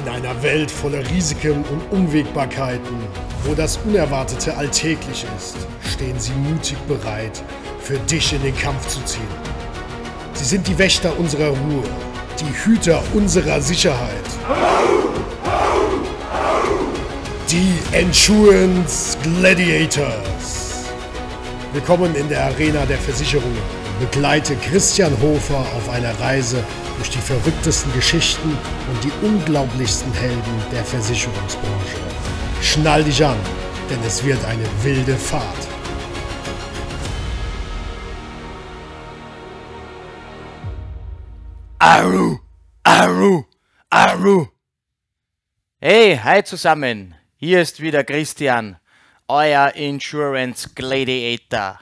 In einer Welt voller Risiken und Unwägbarkeiten, wo das Unerwartete alltäglich ist, stehen sie mutig bereit, für dich in den Kampf zu ziehen. Sie sind die Wächter unserer Ruhe, die Hüter unserer Sicherheit. Die Endurance Gladiators. Willkommen in der Arena der Versicherungen. Begleite Christian Hofer auf einer Reise durch die verrücktesten Geschichten und die unglaublichsten Helden der Versicherungsbranche. Schnall dich an, denn es wird eine wilde Fahrt. Aru, Aru, Aru. Hey, hi zusammen. Hier ist wieder Christian, euer Insurance Gladiator.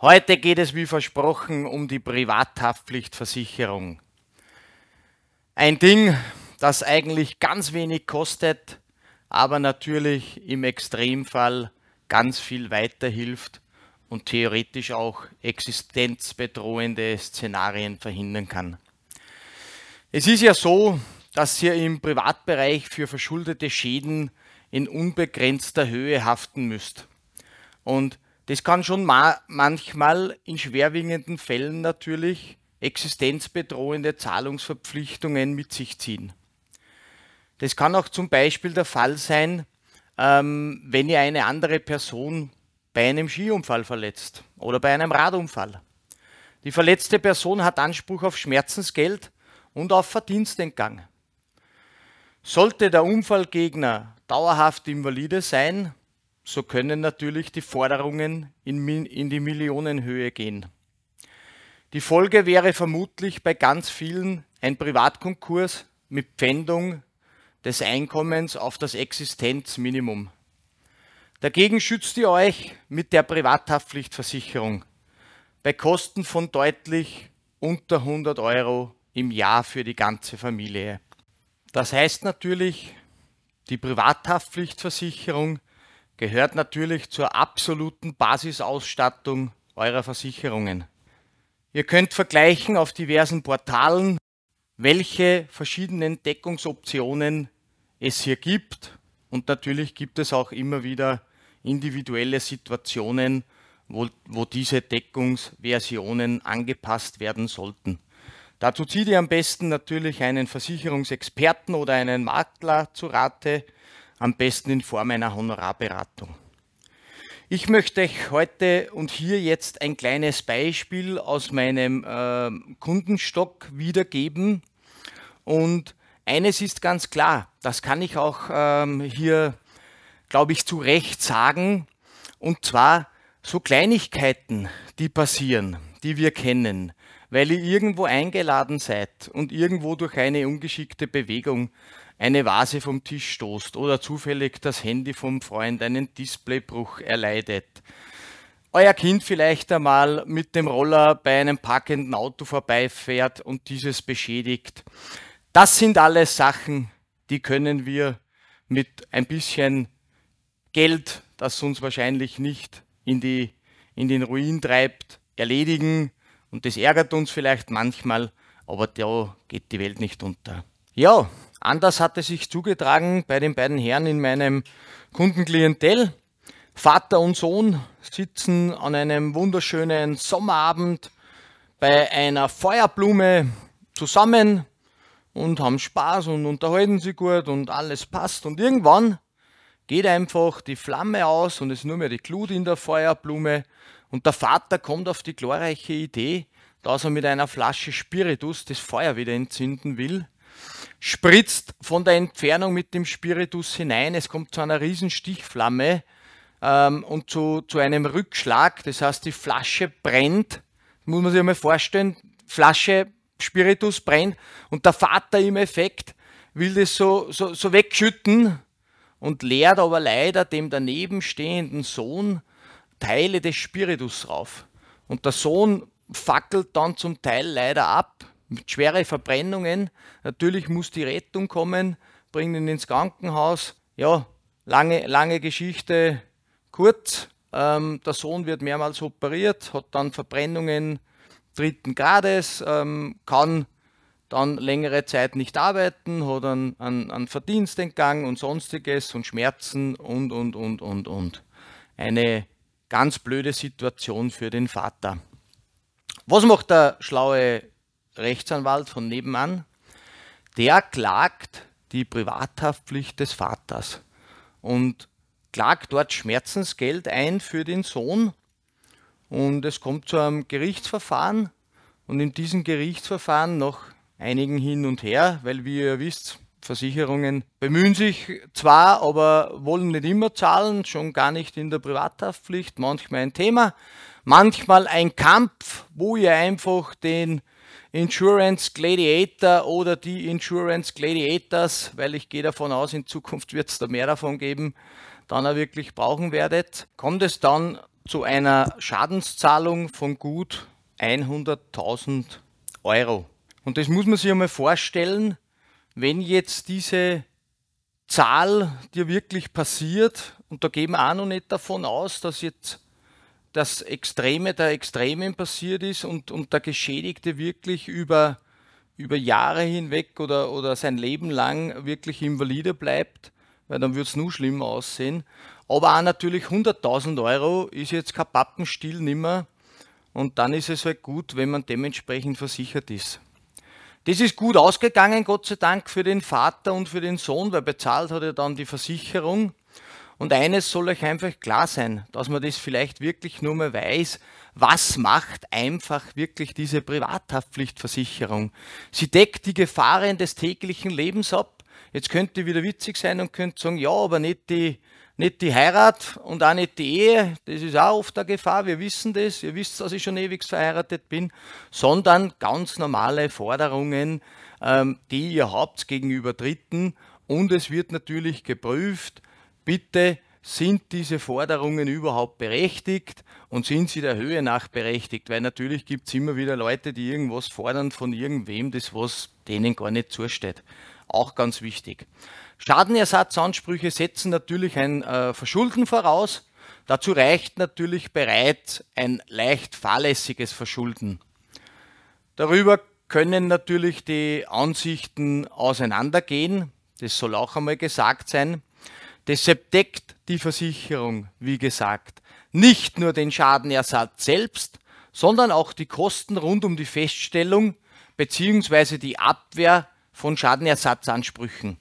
Heute geht es wie versprochen um die Privathaftpflichtversicherung. Ein Ding, das eigentlich ganz wenig kostet, aber natürlich im Extremfall ganz viel weiterhilft und theoretisch auch existenzbedrohende Szenarien verhindern kann. Es ist ja so, dass ihr im Privatbereich für verschuldete Schäden in unbegrenzter Höhe haften müsst. Und das kann schon ma manchmal in schwerwiegenden Fällen natürlich existenzbedrohende Zahlungsverpflichtungen mit sich ziehen. Das kann auch zum Beispiel der Fall sein, ähm, wenn ihr eine andere Person bei einem Skiunfall verletzt oder bei einem Radunfall. Die verletzte Person hat Anspruch auf Schmerzensgeld und auf Verdienstentgang. Sollte der Unfallgegner dauerhaft invalide sein, so können natürlich die Forderungen in, in, die Millionenhöhe gehen. Die Folge wäre vermutlich bei ganz vielen ein Privatkonkurs mit Pfändung des Einkommens auf das Existenzminimum. Dagegen schützt ihr euch mit der Privathaftpflichtversicherung bei Kosten von deutlich unter 100 Euro im Jahr für die ganze Familie. Das heißt natürlich, die Privathaftpflichtversicherung gehört natürlich zur absoluten Basisausstattung eurer Versicherungen. Ihr könnt vergleichen auf diversen Portalen, welche verschiedenen Deckungsoptionen es hier gibt. Und natürlich gibt es auch immer wieder individuelle Situationen, wo, wo diese Deckungsversionen angepasst werden sollten. Dazu zieht ihr am besten natürlich einen Versicherungsexperten oder einen Makler zu Rate, am besten in Form einer Honorarberatung. Ich möchte euch heute und hier jetzt ein kleines Beispiel aus meinem äh, Kundenstock wiedergeben. Und eines ist ganz klar, das kann ich auch ähm, hier, glaube ich, zu Recht sagen. Und zwar so Kleinigkeiten, die passieren, die wir kennen, weil ihr irgendwo eingeladen seid und irgendwo durch eine ungeschickte Bewegung eine Vase vom Tisch stoßt oder zufällig das Handy vom Freund einen Displaybruch erleidet. Euer Kind vielleicht einmal mit dem Roller bei einem parkenden Auto vorbeifährt und dieses beschädigt. Das sind alles Sachen, die können wir mit ein bisschen Geld, das uns wahrscheinlich nicht in, die, in den Ruin treibt, erledigen und das ärgert uns vielleicht manchmal, aber da geht die Welt nicht unter. Ja, anders hat es sich zugetragen bei den beiden Herren in meinem Kundenklientel. Vater und Sohn sitzen an einem wunderschönen Sommerabend bei einer Feuerblume zusammen und haben Spaß und unterhalten sich gut und alles passt. Und irgendwann geht einfach die Flamme aus und es ist nur mehr die Glut in der Feuerblume und der Vater kommt auf die glorreiche Idee, dass er mit einer Flasche Spiritus das Feuer wieder entzünden will, spritzt von der Entfernung mit dem Spiritus hinein, es kommt zu einer riesen Stichflamme ähm, und zu, zu einem Rückschlag, das heißt die Flasche brennt, muss man sich einmal vorstellen, Flasche Spiritus brennt. Und der Vater im Effekt will das so, so, so wegschütten und leert aber leider dem daneben stehenden Sohn Teile des Spiritus rauf. Und der Sohn fackelt dann zum Teil leider ab mit schweren Verbrennungen. Natürlich muss die Rettung kommen, bringt ihn ins Krankenhaus. Ja, lange, lange Geschichte kurz. Ähm, der Sohn wird mehrmals operiert, hat dann Verbrennungen dritten Grades, ähm, kann dann längere Zeit nicht arbeiten, hat einen, einen, einen Verdienstentgang und sonstiges und Schmerzen und, und, und, und, und. Eine ganz blöde Situation für den Vater. Was macht der schlaue Rechtsanwalt von nebenan? Der klagt die Privathaftpflicht des Vaters und klagt dort Schmerzensgeld ein für den Sohn. Und es kommt zu einem Gerichtsverfahren. Und in diesem Gerichtsverfahren, nach einigen hin und her, weil wie ihr wisst, Versicherungen bemühen sich zwar, aber wollen nicht immer zahlen, schon gar nicht in der Privathaftpflicht, manchmal ein Thema, manchmal ein Kampf, wo ihr einfach den Insurance Gladiator oder die Insurance Gladiators, weil ich gehe davon aus, in Zukunft wird es da mehr davon geben, dann auch wirklich brauchen werdet, kommt es dann zu einer Schadenszahlung von gut 100.000 Euro. Und das muss man sich einmal vorstellen, wenn jetzt diese Zahl dir wirklich passiert, und da gehen wir auch noch nicht davon aus, dass jetzt das Extreme der Extremen passiert ist und, und der Geschädigte wirklich über, über Jahre hinweg oder, oder sein Leben lang wirklich invalide bleibt, weil dann wird es nur schlimmer aussehen. Aber auch natürlich 100.000 Euro ist jetzt kein Pappenstiel nimmer und dann ist es halt gut, wenn man dementsprechend versichert ist. Das ist gut ausgegangen, Gott sei Dank, für den Vater und für den Sohn, weil bezahlt hat er dann die Versicherung. Und eines soll euch einfach klar sein, dass man das vielleicht wirklich nur mal weiß, was macht einfach wirklich diese Privathaftpflichtversicherung. Sie deckt die Gefahren des täglichen Lebens ab. Jetzt könnt ihr wieder witzig sein und könnt sagen, ja, aber nicht die nicht die Heirat und auch nicht die Ehe, das ist auch oft eine Gefahr, wir wissen das, ihr wisst, dass ich schon ewig verheiratet bin, sondern ganz normale Forderungen, ähm, die ihr habt gegenüber Dritten und es wird natürlich geprüft, bitte sind diese Forderungen überhaupt berechtigt und sind sie der Höhe nach berechtigt? Weil natürlich gibt es immer wieder Leute, die irgendwas fordern von irgendwem, das was denen gar nicht zusteht. Auch ganz wichtig. Schadenersatzansprüche setzen natürlich ein äh, Verschulden voraus. Dazu reicht natürlich bereits ein leicht fahrlässiges Verschulden. Darüber können natürlich die Ansichten auseinandergehen. Das soll auch einmal gesagt sein. Deshalb deckt die Versicherung, wie gesagt, nicht nur den Schadenersatz selbst, sondern auch die Kosten rund um die Feststellung bzw. die Abwehr von Schadenersatzansprüchen.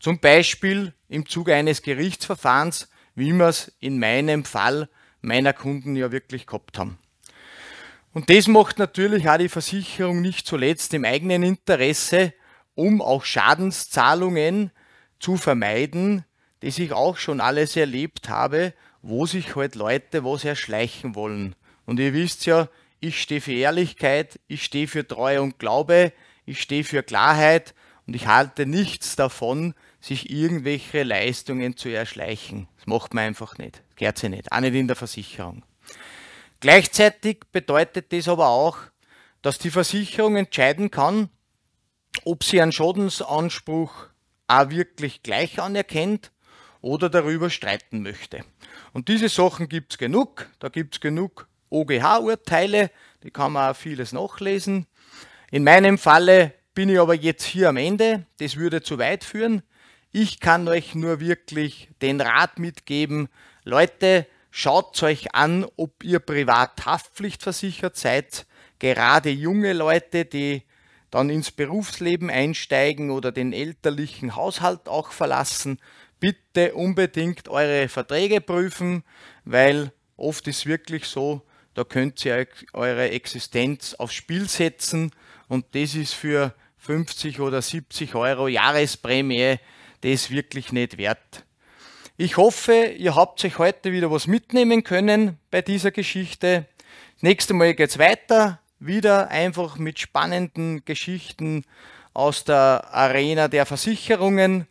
Zum Beispiel im Zuge eines Gerichtsverfahrens, wie wir es in meinem Fall meiner Kunden ja wirklich gehabt haben. Und das macht natürlich auch die Versicherung nicht zuletzt im eigenen Interesse, um auch Schadenszahlungen zu vermeiden, die ich auch schon alles erlebt habe, wo sich halt Leute was erschleichen wollen. Und ihr wisst ja, ich stehe für Ehrlichkeit, ich stehe für Treue und Glaube, ich stehe für Klarheit und ich halte nichts davon, sich irgendwelche Leistungen zu erschleichen. Das macht man einfach nicht. Das gehört sich nicht. Auch nicht in der Versicherung. Gleichzeitig bedeutet das aber auch, dass die Versicherung entscheiden kann, ob sie einen Schadensanspruch auch wirklich gleich anerkennt oder darüber streiten möchte. Und diese Sachen gibt es genug. Da gibt es genug OGH-Urteile, die kann man auch vieles nachlesen. In meinem Falle bin ich aber jetzt hier am Ende. Das würde zu weit führen. Ich kann euch nur wirklich den Rat mitgeben, Leute, schaut euch an, ob ihr privat haftpflichtversichert seid. Gerade junge Leute, die dann ins Berufsleben einsteigen oder den elterlichen Haushalt auch verlassen, bitte unbedingt eure Verträge prüfen, weil oft ist wirklich so, da könnt ihr eure Existenz aufs Spiel setzen und das ist für 50 oder 70 Euro Jahresprämie das wirklich nicht wert. Ich hoffe, ihr habt euch heute wieder was mitnehmen können bei dieser Geschichte. Das nächste Mal geht's weiter, wieder einfach mit spannenden Geschichten aus der Arena der Versicherungen.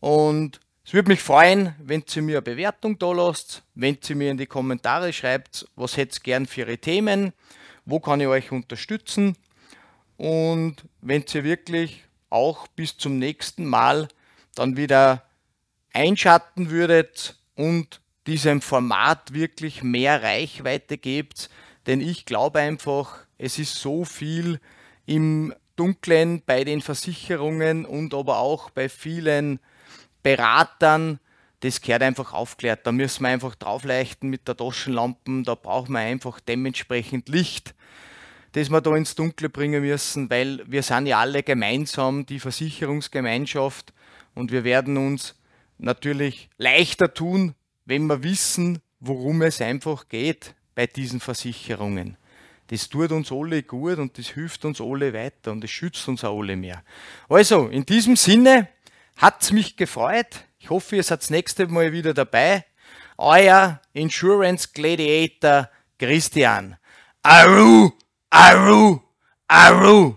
Und es würde mich freuen, wenn ihr mir eine Bewertung da lasst, wenn ihr mir in die Kommentare schreibt, was hättet ihr gern für ihre Themen, wo kann ich euch unterstützen. Und wenn ihr wirklich auch bis zum nächsten Mal dann wieder einschatten würdet und diesem Format wirklich mehr Reichweite gebt, denn ich glaube einfach, es ist so viel im Dunklen bei den Versicherungen und aber auch bei vielen Beratern, das gehört einfach aufklärt. Da müssen wir einfach draufleuchten mit der Taschenlampe, da brauchen wir einfach dementsprechend Licht, das wir da ins Dunkle bringen müssen, weil wir sind ja alle gemeinsam die Versicherungsgemeinschaft und wir werden uns natürlich leichter tun, wenn wir wissen, worum es einfach geht bei diesen Versicherungen. Das tut uns alle gut und das hilft uns alle weiter und es schützt uns auch alle mehr. Also, in diesem Sinne hat es mich gefreut. Ich hoffe, ihr seid das nächste Mal wieder dabei. Euer Insurance Gladiator Christian. Aru, Aru, Aru.